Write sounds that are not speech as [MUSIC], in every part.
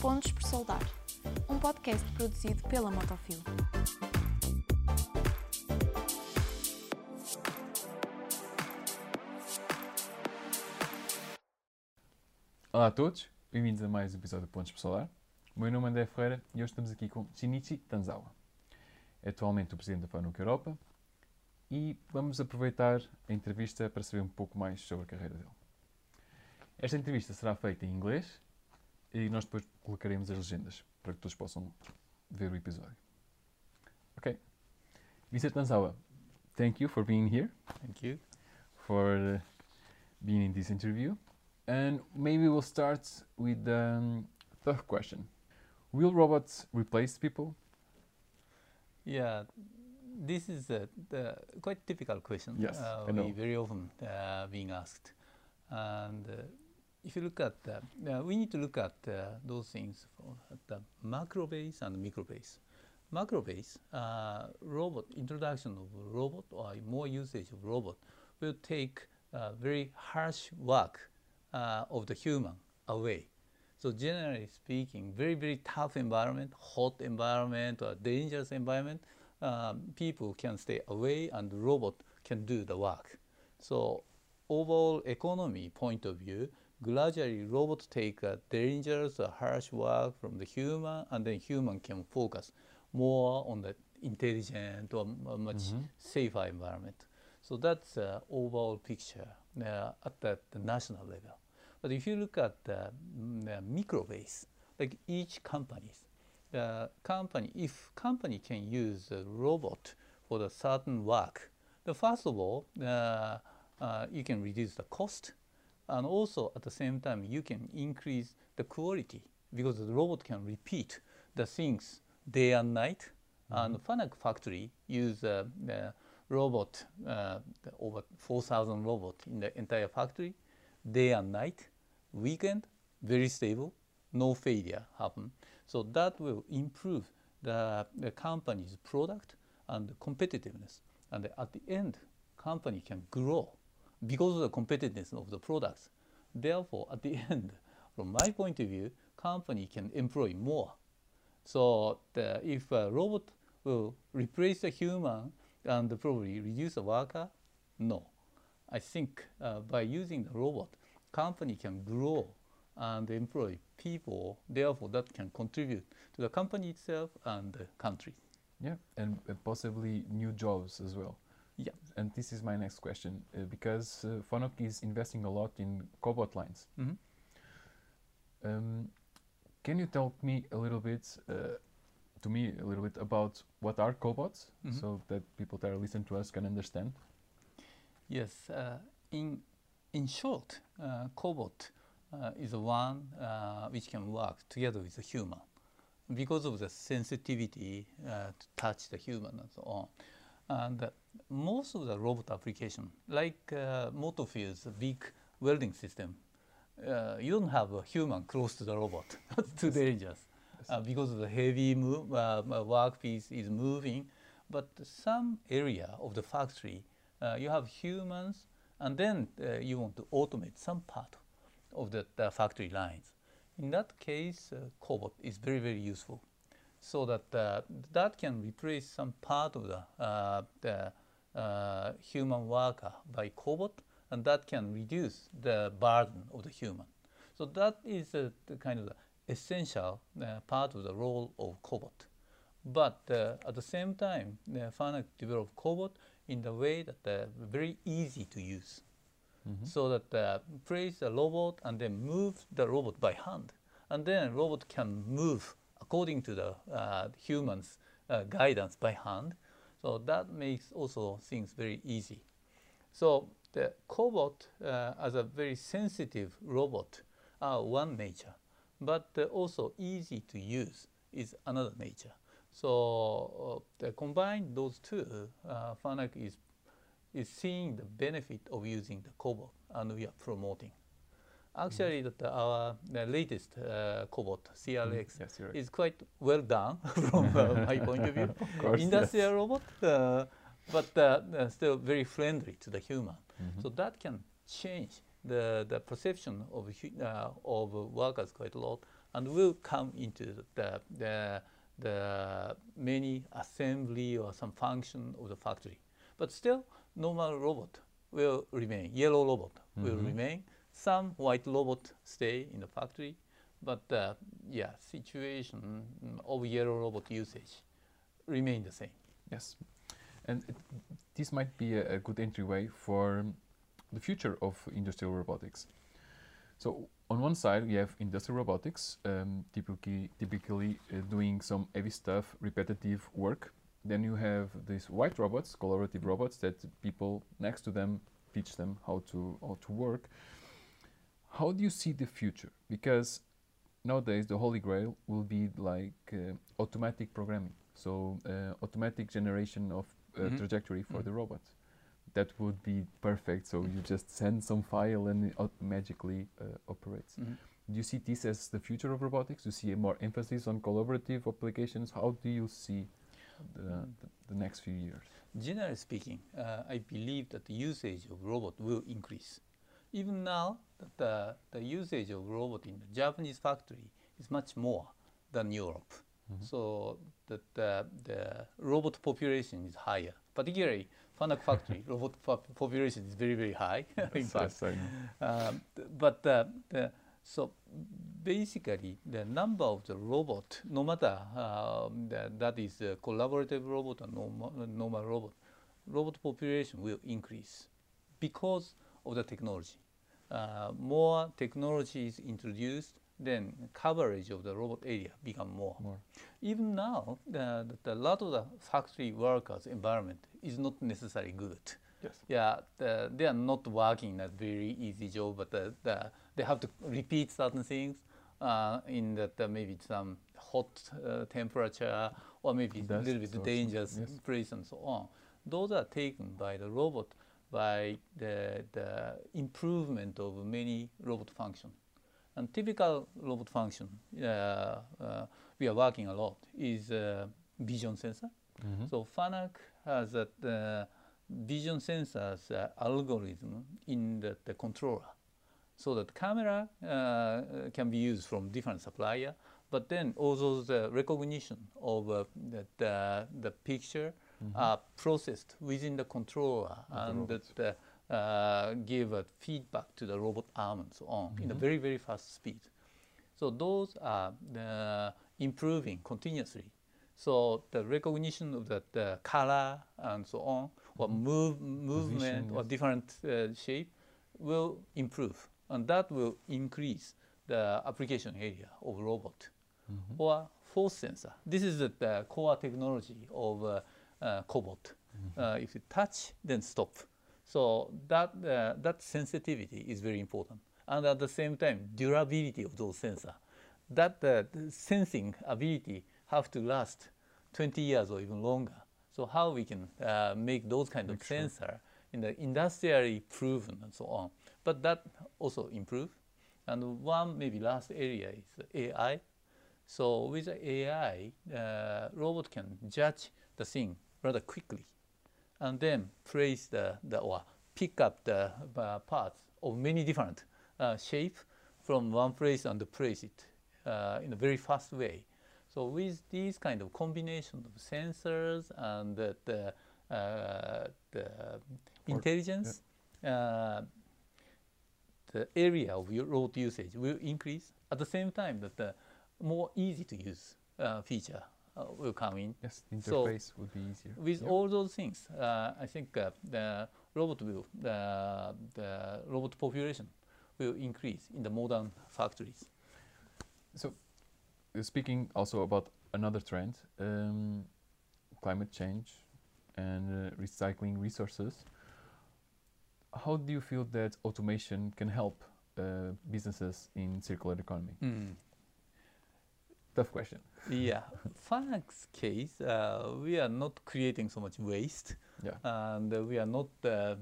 Pontos por Soldar, um podcast produzido pela Motofil. Olá a todos, bem-vindos a mais um episódio de Pontos por Solar. O meu nome é André Ferreira e hoje estamos aqui com Shinichi Tanzawa. Atualmente o presidente da FANUC Europa e vamos aproveitar a entrevista para saber um pouco mais sobre a carreira dele. Esta entrevista será feita em inglês e nós depois colocaremos as legendas para que todos possam ver o episódio. Ok. Mr. Tanzawa, thank you for being here, Thank you. for uh, being in this interview. And maybe we'll start with the um, third question. Will robots replace people? Yeah, this is a the quite typical question. Yes, uh, I know. very often uh, being asked, and uh, if you look at, uh, uh, we need to look at uh, those things at the macro base and micro base. Macro base, uh, robot introduction of robot or more usage of robot will take uh, very harsh work uh, of the human away. So generally speaking, very very tough environment, hot environment or dangerous environment, um, people can stay away and robot can do the work. So overall economy point of view, gradually robot take a dangerous or harsh work from the human, and then human can focus more on the intelligent or m- much safer environment. So that's the overall picture uh, at the, the national level. But if you look at the, mm, the micro base, like each companies, the company, if company can use a robot for the certain work, the first of all, uh, uh, you can reduce the cost, and also at the same time you can increase the quality because the robot can repeat the things day and night. And Fanuc factory use uh, the robot uh, over 4,000 robot in the entire factory, day and night, weekend, very stable, no failure happen. So that will improve the, the company's product and competitiveness. And at the end, company can grow because of the competitiveness of the products. Therefore, at the [LAUGHS] end, from my point of view, company can employ more. So the, if a robot will replace the human and probably reduce the worker, no. I think uh, by using the robot, company can grow and employ people. Therefore, that can contribute to the company itself and the country. Yeah, and uh, possibly new jobs as well. Yeah. And this is my next question uh, because uh, is investing a lot in cobot lines. Mhm. Um, can you tell me a little bit, uh, to me a little bit about what are cobots, Mhm. so that people that are listening to us can understand? Yes, uh, in in short, uh, cobot uh, is the one uh, which can work together with the human because of the sensitivity uh, to touch the human and so on. And most of the robot application, like uh, motor fields, a big welding system, uh, you don't have a human close to the robot. [LAUGHS] That's too dangerous uh, because of the heavy move, uh, uh, workpiece is moving. But some area of the factory, uh, you have humans, and then uh, you want to automate some part of the, the factory lines. In that case, uh, cobot is very very useful, so that uh, that can replace some part of the, uh, the uh, human worker by cobot, and that can reduce the burden of the human. So that is uh, the kind of the essential uh, part of the role of cobot. But uh, at the same time, uh, Fanuc developed cobot in the way that uh, very easy to use, so that uh, place the robot and then move the robot by hand, and then robot can move according to the uh, human's uh, guidance by hand. So that makes also things very easy. So the cobot uh, as a very sensitive robot are one nature, but also easy to use is another nature. So uh, combine those two, uh, Fanuc is is seeing the benefit of using the cobot, and we are promoting. Actually, that our the latest uh, cobot CRX Yes, right. is quite well done [LAUGHS] from uh, my point of view. [LAUGHS] course, Industrial robot, uh, but still very friendly to the human. Mhm. So that can change the, the perception of, uh, of workers quite a lot and will come into the, the, the many assembly or some function of the factory. But still, normal robot will remain, yellow robot will Mhm. remain. Some white robot stay in the factory, but uh, yeah, situation of yellow robot usage remain the same. Yes. And it, this might be a, a good entryway for the future of industrial robotics. So on one side we have industrial robotics, um, typically typically uh, doing some heavy stuff, repetitive work. Then you have these white robots, collaborative robots that people next to them teach them how to how to work. How do you see the future? Because nowadays the holy grail will be like uh, automatic programming, so uh, automatic generation of uh, Mhm. trajectory for Mhm. the robot. That would be perfect. So you just send some file and it magically uh, operates. Do you see this as the future of robotics? Do you see a more emphasis on collaborative applications? How do you see the, the, the next few years? Generally speaking, uh, I believe that the usage of robot will increase. Even now, the, the usage of robot in the Japanese factory is much more than Europe. Mhm. So that the, the robot population is higher. Particularly, Fanuc factory [LAUGHS] robot pop- population is very very high. [LAUGHS] [LAUGHS] in fact, I um, but uh, the, so basically, the number of the robot, no matter um, that, that is a collaborative robot or normal, normal robot, robot population will increase because of the technology. Uh, more technology is introduced, then coverage of the robot area become more. More. Even now, the, lot of the factory workers' environment is not necessarily good. Yes. Yeah, the, they are not working in a very easy job, but the, the, they have to repeat certain things uh, in that uh, maybe some hot uh, temperature or maybe a little bit dangerous yes. place and so on. Those are taken by the robot by the, the improvement of many robot functions. And typical robot function uh, uh, we are working a lot is uh, vision sensor. Mhm. So FANUC has a vision sensors algorithm in the, the controller. So that camera uh, can be used from different supplier, but then also the recognition of uh, the, the, the picture Mhm. are processed within the controller and that uh, uh, give a feedback to the robot arm and so on in a Mhm. very, very fast speed. So those are the improving continuously. So the recognition of the, the color and so on, or Mhm. move, movement Position, or different uh, shape will improve, and that will increase the application area of robot Mhm. or force sensor. This is the, the core technology of uh, cobot. Mhm. Uh, if you touch, then stop. So that uh, that sensitivity is very important, and at the same time, durability of those sensor. That uh, sensing ability have to last 20 years or even longer. So how we can uh, make those kind Make of sure. sensor in the industrially proven and so on. But that also improve. And one maybe last area is AI. So with AI, uh, robot can judge the thing rather quickly, and then place the, the or pick up the uh, parts of many different uh, shape from one place and place it uh, in a very fast way. So with these kind of combination of sensors and the, the, uh, the intelligence, uh, the area of your road usage will increase. At the same time, that the more easy to use uh, feature will come in. Yes, the So, would be easier. With all those things, uh, I think uh, the robot will the, the robot population will increase in the modern factories. So, uh, speaking also about another trend, um, climate change and uh, recycling resources. How do you feel that automation can help uh, businesses in circular economy? Tough question. Yeah, [LAUGHS] Fanuc's case, uh, we are not creating so much waste, Yeah. and uh, we are not uh,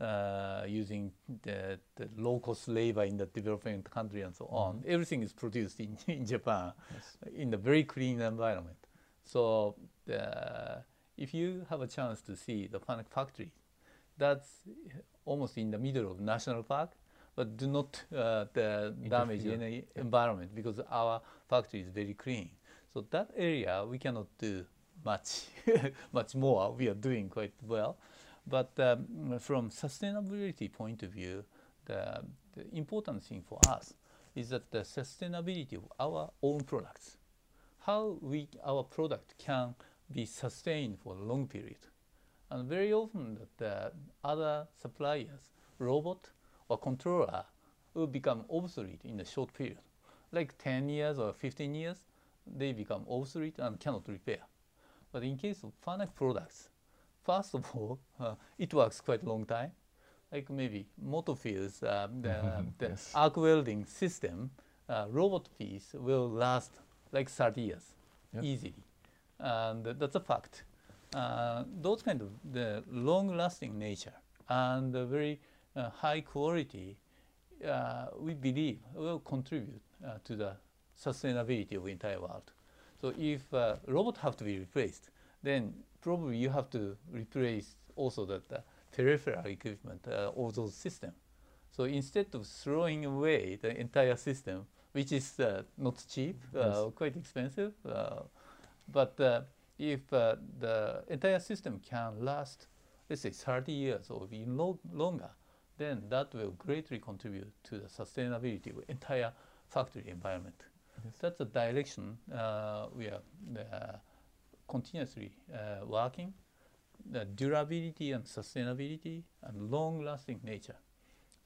uh, using the, the low-cost labor in the developing country and so on. Mhm. Everything is produced in, [LAUGHS] in Japan Yes. in a very clean environment. So uh, if you have a chance to see the Fanuc factory, that's almost in the middle of national park, but do not uh, the damage any environment because our factory is very clean. So that area we cannot do much, [LAUGHS] much more. We are doing quite well, but um, from sustainability point of view, the, the important thing for us is that the sustainability of our own products, how we our product can be sustained for a long period, and very often that the other suppliers, robot or controller, will become obsolete in a short period, like 10 years or 15 years, they become obsolete and cannot repair. But in case of Fanuc products, first of all, [LAUGHS] uh, it works quite a long time. Like maybe motor fields, um, [LAUGHS] the, the Yes. arc welding system, uh, robot piece will last like 30 years Yep. easily, and that's a fact. Uh, those kind of the long-lasting nature and the very uh, high quality, uh, we believe will contribute uh, to the sustainability of entire world. So if uh, robot have to be replaced, then probably you have to replace also the, the peripheral equipment uh, of those systems. So instead of throwing away the entire system, which is uh, not cheap, uh, Yes. quite expensive, uh, but uh, if uh, the entire system can last, let's say 30 years or even lo- longer, then that will greatly contribute to the sustainability of entire factory environment. Yes. That's the direction uh, we are uh, continuously uh, working. The durability and sustainability and long-lasting nature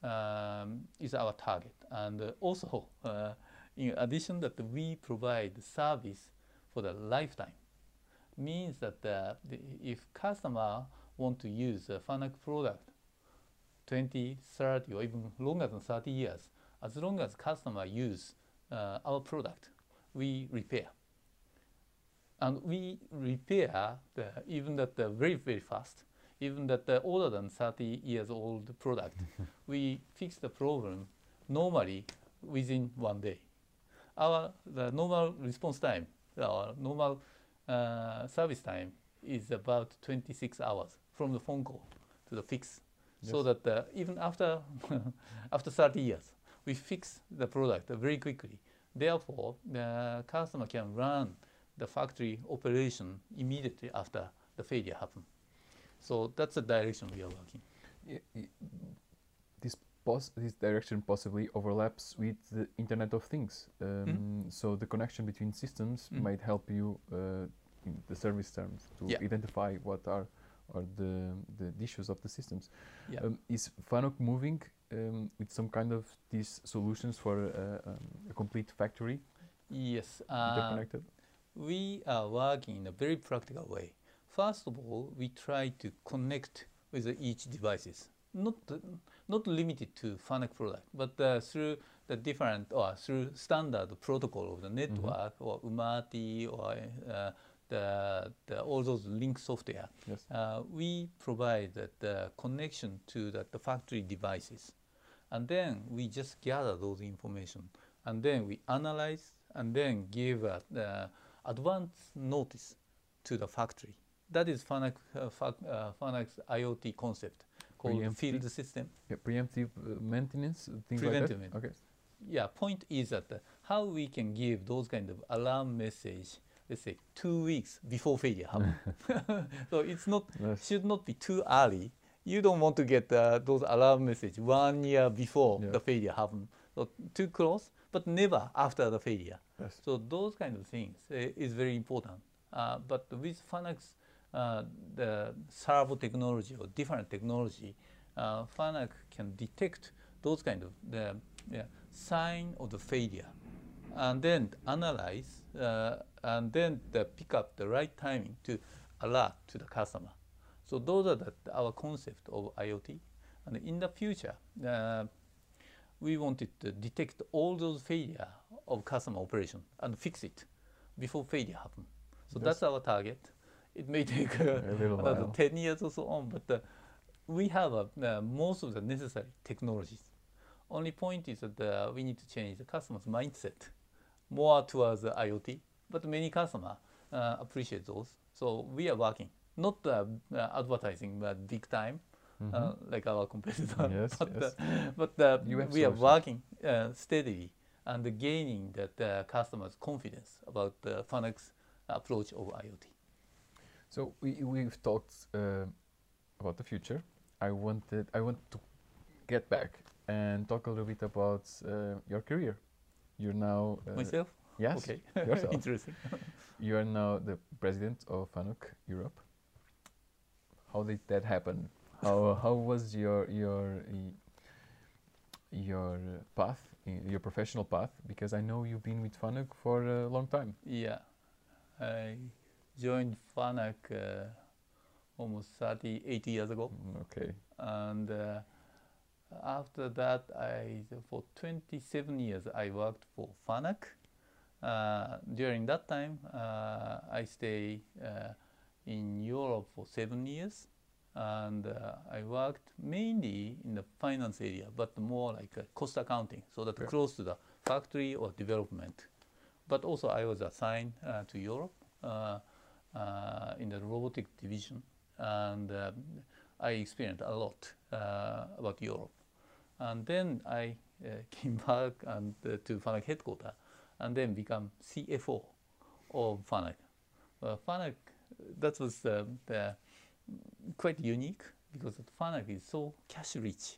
um, is our target. And also, uh, in addition that we provide service for the lifetime, means that uh, the, if customer want to use a Fanuc product 20, 30, or even longer than 30 years, as long as customer use uh, our product, we repair. And we repair the, even that the very, very fast, even that the older than 30 years old product, [LAUGHS] we fix the problem normally within one day. Our the normal response time, our normal uh, service time is about 26 hours from the phone call to the fix. So that uh, even after [LAUGHS] after 30 years, we fix the product very quickly. Therefore, the customer can run the factory operation immediately after the failure happened. So that's the direction we are working. This, this direction possibly overlaps with the Internet of Things. Um, So the connection between systems Mm. might help you uh, in the service terms to Yeah. identify what are are the, the issues of the systems. Yeah. Um, is Fanuc moving um, with some kind of these solutions for uh, um, a complete factory yes. Uh, interconnected? we are working in a very practical way. First of all, we try to connect with each devices, not not limited to Fanuc product, but uh, through the different or through standard protocol of the network or UMATI or uh, the, the all those link software. Yes. Uh, we provide the, the connection to the, the factory devices, and then we just gather those information, and then we analyze, and then give uh, the advance notice to the factory. That is Fanuc, uh, Fac- uh, IoT concept called Preemptive. field system. Yeah, preemptive uh, maintenance, uh, things Preventive like that. Okay. Yeah, point is that uh, how we can give those kind of alarm message, let's say two weeks before failure happen. [LAUGHS] [LAUGHS] so it's not Yes. should not be too early. You don't want to get uh, those alarm message one year before Yeah. the failure happen. So too close, but never after the failure. Yes. So those kind of things uh, is very important. Uh, but with Fanuc's uh, the servo technology or different technology, uh, Fanuc can detect those kind of the yeah, sign of the failure, and then analyze uh, and then the pick up the right timing to alert to the customer. So those are the, our concept of IoT, and in the future. Uh, we wanted to detect all those failure of customer operation and fix it before failure happen. So Yes. that's our target. It may [LAUGHS] take uh, another 10 years or so on, but uh, we have uh, uh, most of the necessary technologies. Only point is that uh, we need to change the customer's mindset more towards IoT, but many customers uh, appreciate those. So we are working, not uh, uh, advertising but big time, uh, like our [LAUGHS] competitor. Yes, but yes. uh, but uh, we are working uh, steadily and gaining that uh, customers' confidence about the Fanuc's approach of IoT. So we we've talked uh, about the future. I wanted I want to get back and talk a little bit about uh, your career. You're now uh, Myself? Yes Okay. [LAUGHS] yourself. Interesting. you are now the president of Fanuc Europe. How did that happen? How how was your your your path, your professional path? Because I know you've been with Fanuc for a long time. Yeah, I joined FANUC uh, almost 38 years ago, Mm, Okay. and uh, after that, I for 27 years I worked for FANUC. Uh, during that time, uh, I stayed uh, in Europe for seven years, and uh, I worked mainly in the finance area, but more like uh, cost accounting, so that Yeah. close to the factory or development. But also, I was assigned uh, to Europe uh, uh, in the robotic division, and um, I experienced a lot uh, about Europe. And then I uh, [LAUGHS] came back and uh, to FANUC headquarters, and then become CFO of FANUC. Uh, FANUC, that was uh, the, quite unique because FANUC is so cash rich.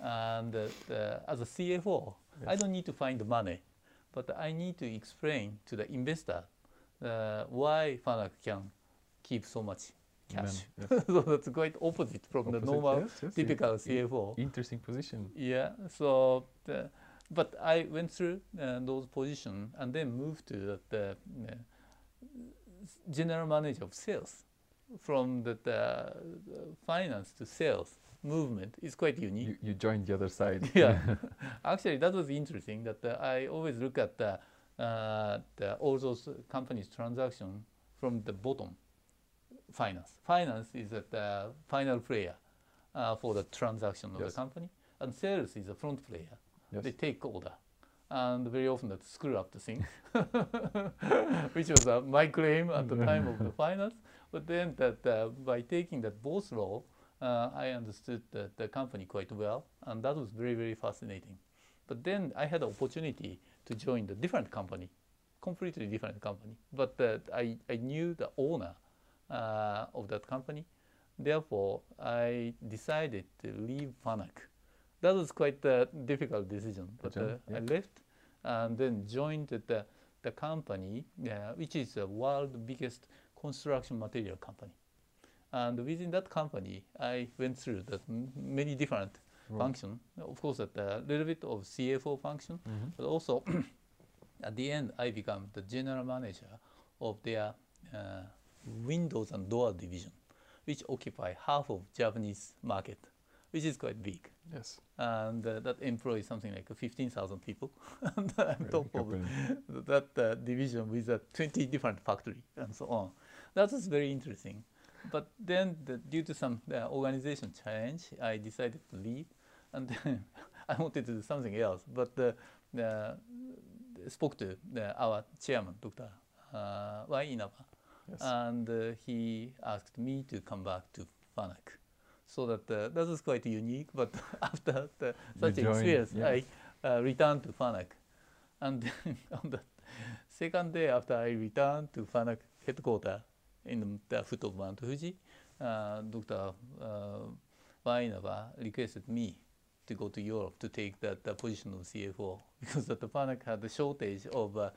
And uh, the, as a CFO, I don't need to find the money, but I need to explain to the investor uh, why FANUC can keep so much cash. Yes. [LAUGHS] so that's quite opposite from the normal yes, yes, typical CFO. Interesting position. Yeah. So, the, but I went through uh, those positions and then moved to the, uh, general manager of sales. From the, the finance to sales movement is quite unique. You, you joined the other side. [LAUGHS] yeah. [LAUGHS] Actually, that was interesting. That uh, I always look at the, uh, the all those companies' transaction from the bottom. Finance. Finance is at the final player uh, for the transaction of Yes. the company, and sales is the front player. Yes. They take order, and very often that screw up the thing, [LAUGHS] which was uh, my claim at the time of the [LAUGHS] finance. But then that uh, by taking that both role, uh, I understood the, the company quite well, and that was very very fascinating. But then I had the opportunity to join the different company, completely different company. But uh, I I knew the owner uh, of that company, therefore I decided to leave Fanuc. That was quite a difficult decision, but uh, Decision, I left and then joined the, the company, uh, which is the world's biggest construction material company. And within that company, I went through the many different Right. functions. Of course, a little bit of CFO function, Mhm. but also [CLEARS THROAT] at the end, I became the general manager of their uh, windows and door division, which occupy half of Japanese market, which is quite big Yes. and uh, that employs something like 15,000 people. [LAUGHS] and I'm top big of company. that uh, division with uh, 20 different factory and so on. That was very interesting. But then, the, due to some uh, organization change, I decided to leave, and then [LAUGHS] I wanted to do something else. But uh, uh, spoke to uh, our chairman, Dr. Uh, Wai Inaba, Yes. and uh, he asked me to come back to FANUC. So that uh, that was quite unique. But [LAUGHS] after the, such joined, experience, yeah. I uh, returned to FANUC. And [LAUGHS] on the second day after I returned to FANUC headquarters in the foot of Mount Fuji, uh, Dr. Uh, Wainaba requested me to go to Europe to take that the position of CFO [LAUGHS] because that the FANUC had a shortage of uh,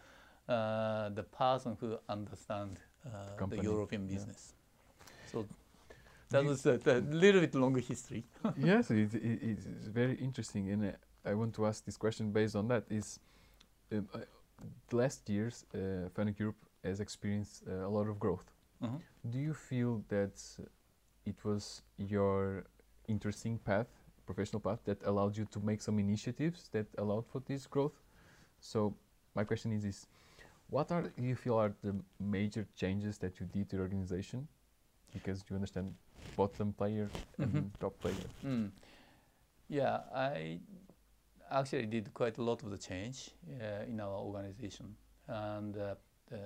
uh, the person who understand uh, the European yeah. business. So that was a, a little bit longer history. [LAUGHS] yes, it, it, it's very interesting, and uh, I want to ask this question based on that. Is um, uh, the last years, uh, Fanuc Europe has experienced uh, a lot of growth. Mhm. Do you feel that it was your interesting path, professional path, that allowed you to make some initiatives that allowed for this growth? So my question is: Is what are you feel are the major changes that you did to your organization? Because you understand bottom player and Mhm. top player. Mm. Yeah, I actually did quite a lot of the change uh, in our organization, and uh, uh,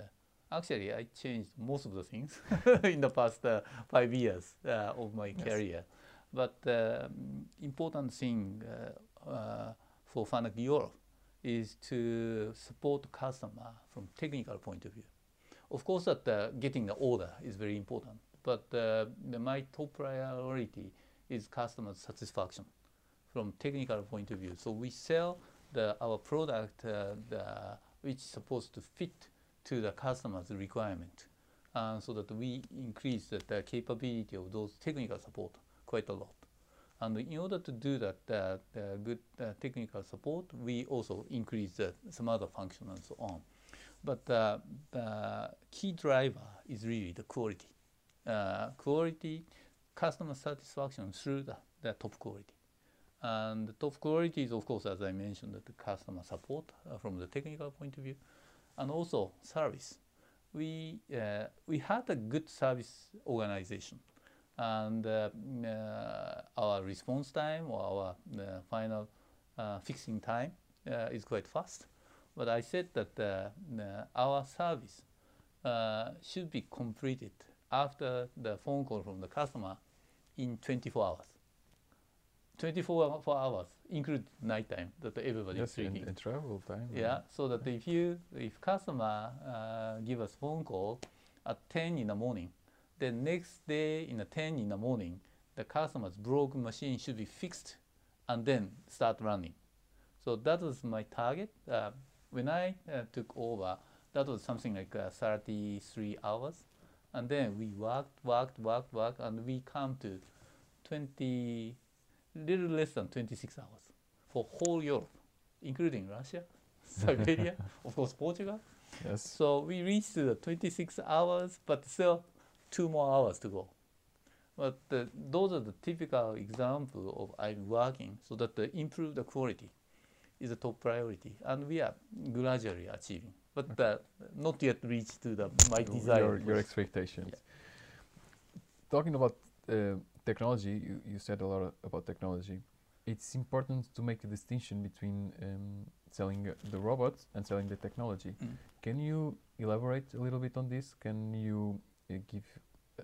actually I changed most of the things [LAUGHS] in the past uh, five years uh, of my Yes. career. But the um, important thing uh, uh, for FANUC Europe is to support customer from technical point of view. Of course, that uh, getting the order is very important, but uh, my top priority is customer satisfaction from technical point of view. So we sell the, our product uh, the, which is supposed to fit to the customer's requirement, uh, so that we increase the, the capability of those technical support quite a lot. And in order to do that, uh, the good uh, technical support, we also increase some other function and so on. But uh, the key driver is really the quality. Uh, quality, customer satisfaction through the, the top quality. And the top quality is, of course, as I mentioned, the customer support uh, from the technical point of view, and also service. We, uh, we had a good service organization and uh, uh, our response time or our uh, final uh, fixing time is quite fast. But I said that our service should be completed after the phone call from the customer in 24 hours. 24 hours include night time that everybody yes, is sleeping. in, in travel time. Yeah, so that if you if customer uh, give us phone call at 10 in the morning, the next day in the 10 in the morning, the customer's broken machine should be fixed and then start running. So that was my target. Uh, when I uh, took over, that was something like uh, 33 hours. And then we worked, worked, worked, worked, and we come to 20, little less than 26 hours for whole Europe, including Russia, [LAUGHS] Siberia, of course, Portugal. Yes. So we reached the 26 hours, but still two more hours to go. But the, those are the typical example of I'm working so that the improve the quality is a top priority, and we are gradually achieving, but uh, not yet reached to the my desire. Your, your expectations. Yeah. Talking about uh, technology, you, you said a lot about technology. It's important to make a distinction between um, selling uh, the robot and selling the technology. Mm. Can you elaborate a little bit on this? Can you uh, give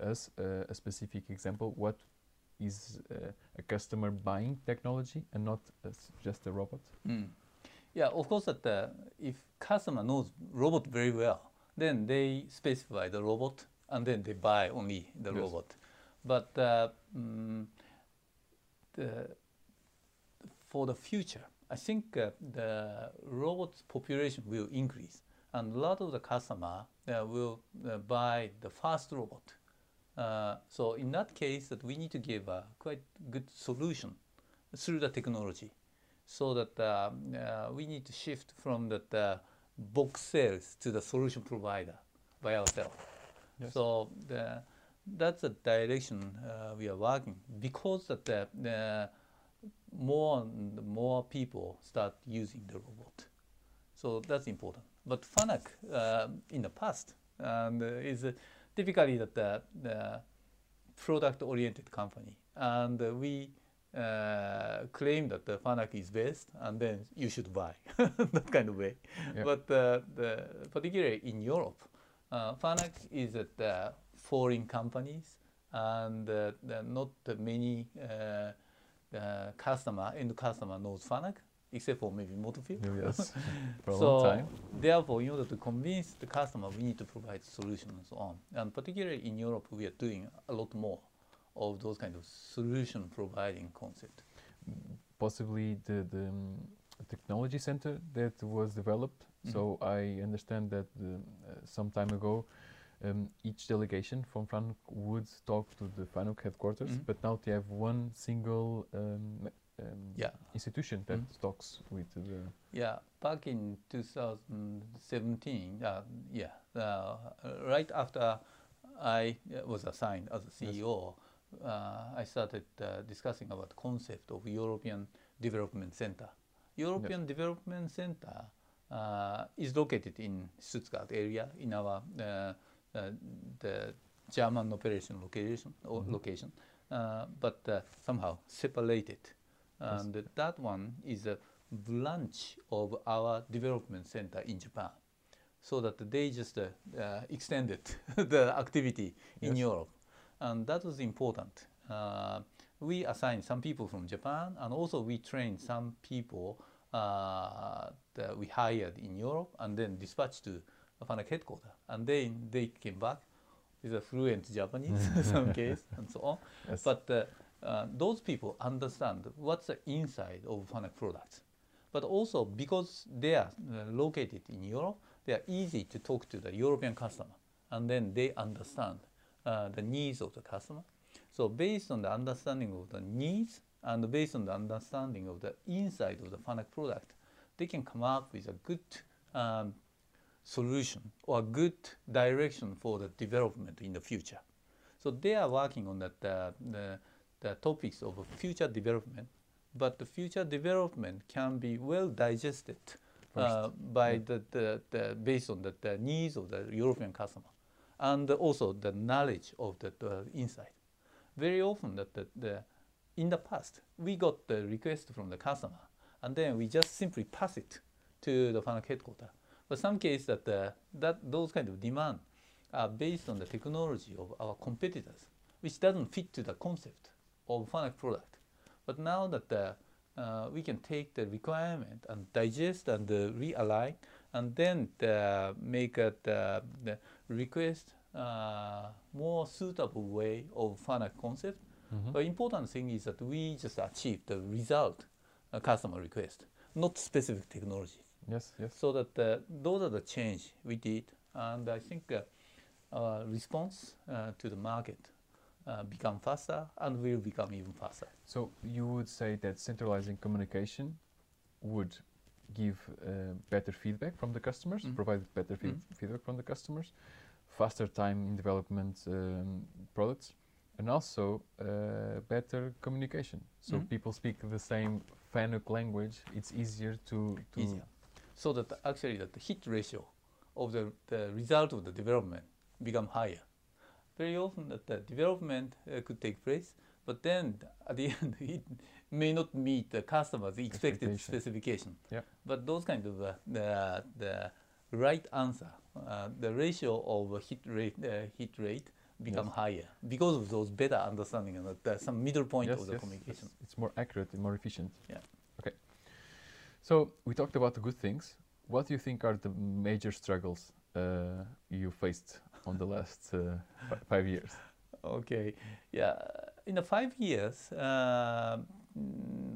us uh, a specific example? What is uh, a customer buying technology and not as just a robot? Mm. Yeah, of course, that uh, if customer knows robot very well, then they specify the robot and then they buy only the Yes. robot. But uh, mm, the, for the future, I think uh, the robot population will increase, and a lot of the customer uh, will uh, buy the fast robot. Uh, so in that case, that we need to give a quite good solution through the technology, so that uh, uh, we need to shift from that uh, box sales to the solution provider by ourselves. Yes. So the, that's the direction uh, we are working because that the, the more and more people start using the robot. So that's important. But FANUC uh, in the past and uh, is uh, typically that the, the product-oriented company, and uh, we uh, claim that the FANUC is best, and then you should buy [LAUGHS] that kind of way. Yeah. But uh, the, particularly in Europe, uh, FANUC is at the foreign companies, and uh, not many uh, uh, customer end customer knows FANUC, except for maybe Motofil. yes, [LAUGHS] for a so long time. therefore, in order to convince the customer, we need to provide solution and so on. And particularly in Europe, we are doing a lot more of those kind of solution providing concept. possibly the, the um, technology center that was developed. Mhm. So I understand that the, uh, some time ago, um, each delegation from FANUC would talk to the FANUC headquarters, Mhm. but now they have one single um, um, Yeah. institution that Mhm. talks with the. Yeah, back in 2017, uh, yeah, uh, right after I uh, was assigned as a CEO, uh, I started uh, discussing about concept of European Development Center. European Development Center uh, is located in Stuttgart area in our uh, uh, the German operation location or Mhm. location, uh, but uh, somehow separated, Yes. and that one is a branch of our development center in Japan, so that they just uh, uh, extended [LAUGHS] the activity in Yes. Europe, and that was important. Uh, we assigned some people from Japan, and also we trained some people uh, that we hired in Europe, and then dispatched to Fanuc headquarters, and then they came back with a fluent Japanese in [LAUGHS] some case, and so on. Yes. But uh, uh, those people understand what's the inside of Fanuc products. But also because they are uh, located in Europe, they are easy to talk to the European customer, and then they understand uh, the needs of the customer. So based on the understanding of the needs and based on the understanding of the inside of the Fanuc product, they can come up with a good um, solution or a good direction for the development in the future. So they are working on that uh, the, the topics of future development, but the future development can be well digested uh, by the, the, the based on the, the needs of the European customer and also the knowledge of the, the inside. Very often that the, the in the past we got the request from the customer and then we just simply pass it to the Fanuc headquarters. But some cases that the, that those kind of demand are based on the technology of our competitors, which doesn't fit to the concept of Fanuc product. But now that the, uh, we can take the requirement and digest and uh, realign, and then the, make a, the, the request uh, more suitable way of Fanuc concept. Mhm. But important thing is that we just achieve the result a customer request, not specific technology. Yes, yes. So that uh, those are the change we did, and I think uh, our response uh, to the market uh, become faster and will become even faster. So you would say that centralizing communication would give uh, better feedback from the customers, Mhm. provide better feed- Mhm. feedback from the customers, faster time in development um, products, and also uh, better communication. So Mhm. people speak the same FANUC language. It's easier to, to Easier. So that actually that the hit ratio of the, the result of the development become higher. Very often that the development uh, could take place, but then at the [LAUGHS] end it may not meet the customer's expected Expectation. specification. Yeah. But those kind of uh, the, the right answer, uh, the ratio of hit rate, uh, hit rate become Yes. higher because of those better understanding and that there's some middle point yes, of the yes, communication. It's, more accurate and more efficient. Yeah. Okay. So we talked about the good things. What do you think are the major struggles uh, you faced on the last uh, fi- five years? [LAUGHS] Okay, yeah. In the five years, uh,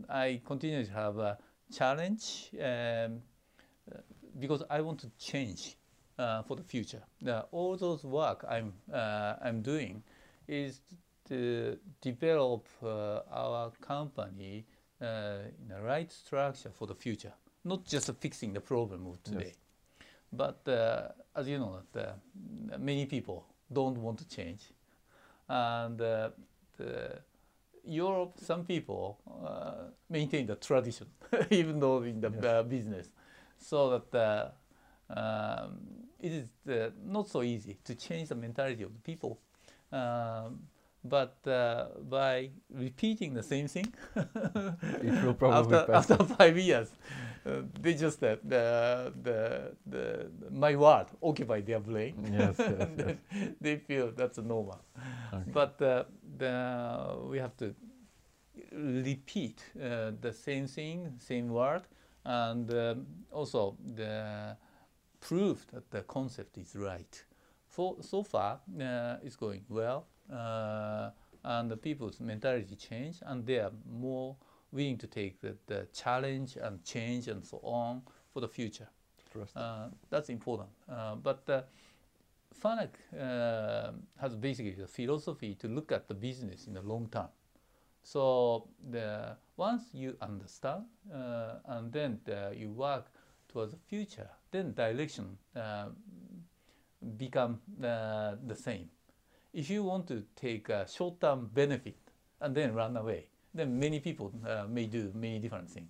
I continue to have a challenge um, uh, because I want to change uh, for the future. The, all those work I'm uh, I'm doing is to develop uh, our company uh, in the right structure for the future, not just fixing the problem of today. But uh, as you know, that uh, many people don't want to change, and uh, the Europe, some people uh, maintain the tradition, [LAUGHS] even though in the Yes. uh, business, so that uh, um, it is uh, not so easy to change the mentality of the people. Um, but uh, by repeating the same thing, [LAUGHS] It will probably after, after five years, uh, they just uh, the, the, the my word occupy their brain. Yes, yes, [LAUGHS] then they feel that's a normal. Okay. But uh, the, we have to repeat uh, the same thing, same word, and um, also the prove that the concept is right. For, so far, uh, it's going well, and the people's mentality change, and they are more willing to take the, the challenge and change and so on for the future. Uh, that's important. Uh, but uh, FANUC uh, has basically the philosophy to look at the business in the long term. So the, once you understand uh, and then the, you work towards the future, then direction uh, become uh, the same. If you want to take a short-term benefit and then run away, then many people uh, may do many different things.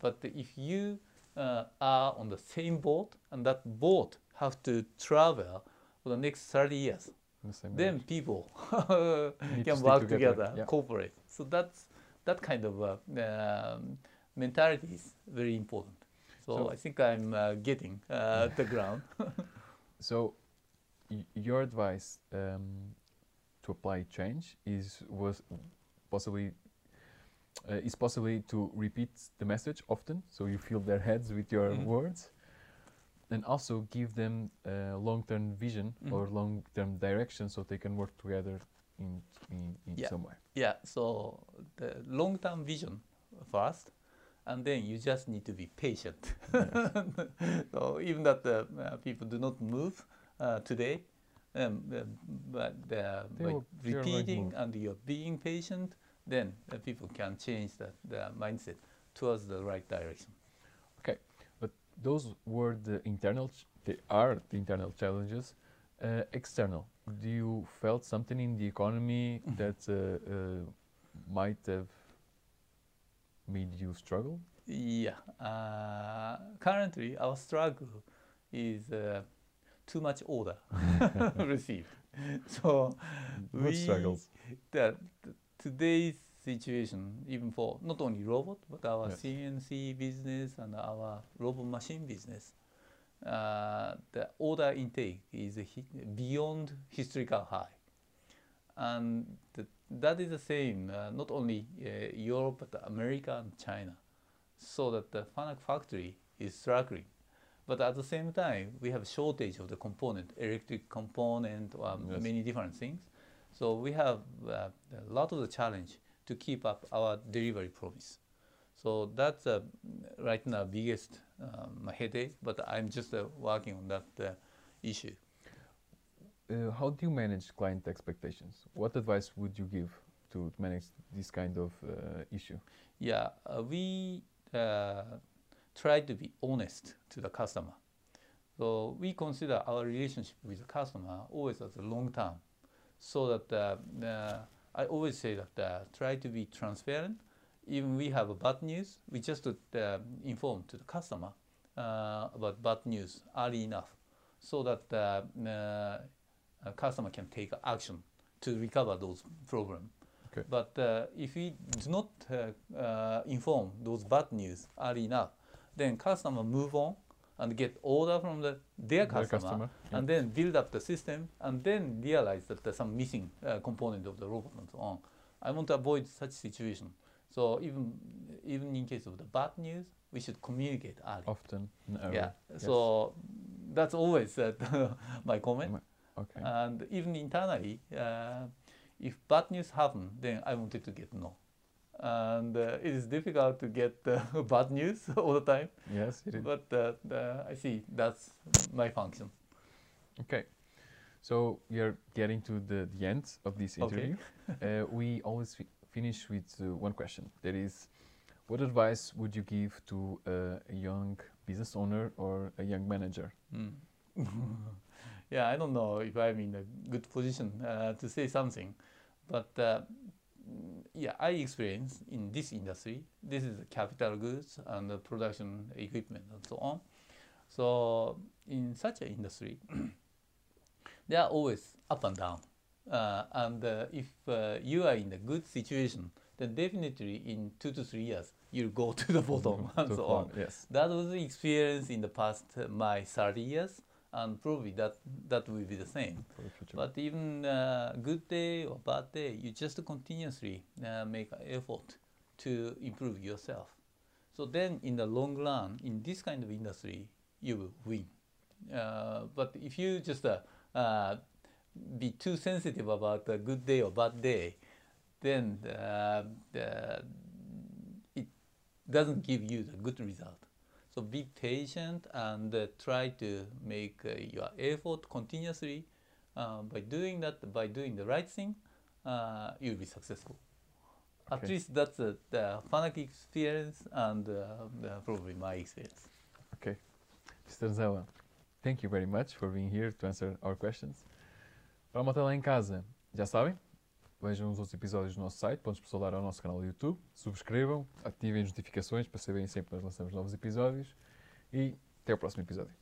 But if you uh, are on the same boat and that boat have to travel for the next 30 years, the then range. people [LAUGHS] Need to can work together, together, yeah. cooperate. So that's that kind of uh, um, mentality is very important. So, So- I think I'm uh, getting uh, the ground. [LAUGHS] So, your advice um, to apply change is was possibly uh, is possibly to repeat the message often, so you fill their heads with your Mhm. words, and also give them a long-term vision Mhm. or long-term direction, so they can work together in in, in Yeah. some way. Yeah, so the long term vision first, and then you just need to be patient. [LAUGHS] so even that the uh, people do not move uh, today, um, uh, but uh, by will- they are going to repeating and you're being patient, then uh, people can change the, the mindset towards the right direction. Okay, but those were the internal. Ch- they are the internal challenges. Uh, external. Do you felt something in the economy Mhm. that might have made you struggle? Yeah, uh, currently our struggle is uh, too much order [LAUGHS] [LAUGHS] received. So Good we struggles. that th- today's situation, even for not only robot but our Yes. CNC business and our robot machine business, uh, the order intake is hi- beyond historical high, and th- that is the same uh, not only uh, Europe but America and China, so that the Fanuc factory is struggling. But at the same time, we have shortage of the component, electric component, um, Yes. many different things. So we have uh, a lot of the challenge to keep up our delivery promise. So that's uh, right now biggest um, headache. But I'm just uh, working on that uh, issue. Uh, how do you manage client expectations? What advice would you give to manage this kind of uh, issue? Yeah, uh, we uh, try to be honest to the customer. So we consider our relationship with the customer always as a long term, so that uh, uh, I always say that uh, try to be transparent. Even we have a bad news, we just uh, inform to the customer uh, about bad news early enough, so that uh, uh, a customer can take action to recover those problems. Okay. But uh, if we do not uh, uh, inform those bad news early enough, then customer move on and get order from the, their customer, customer, yeah. and then build up the system and then realize that there's some missing uh, component of the robot and so on. I want to avoid such situation. So even even in case of the bad news, we should communicate early. Often, early. yeah. yes. So that's always uh, [LAUGHS] my comment. Okay. And even internally, uh, if bad news happen, then I wanted to get no. And uh, it is difficult to get uh, [LAUGHS] bad news [LAUGHS] all the time. yes, it is. But uh, the, I see that's my function. Okay. So we are getting to the, the end of this Okay. interview. [LAUGHS] uh, we always fi- finish with uh, one question. That is, what advice would you give to uh, a young business owner or a young manager? Mm. yeah, I don't know if I'm in a good position uh, to say something, but yeah, I experience in this industry. This is capital goods and production equipment and so on. So in such an industry, [CLEARS THROAT] they are always up and down. Uh, and uh, if uh, you are in a good situation, then definitely in two to three years you'll go [LAUGHS] to the bottom [LAUGHS] and so on. Yes. That was the experience in the past uh, my 30 years, and probably that that will be the same. For the future. But even uh, good day or bad day, you just continuously uh, make an effort to improve yourself. So then, in the long run, in this kind of industry, you will win. Uh, but if you just uh, uh, be too sensitive about a good day or bad day, then uh, the, it doesn't give you the good result. So be patient and uh, try to make uh, your effort continuously. Uh, by doing that, by doing the right thing, uh, you'll be successful. At least that's the Fanuc experience and uh, probably my experience. Okay. Mr. Zawa, thank you very much for being here to answer our questions. Para a malta lá em casa, já sabem, vejam os outros episódios do nosso site, pontos para ao nosso canal do YouTube, subscrevam, ativem as notificações para saberem sempre que nós lançamos novos episódios e até o próximo episódio.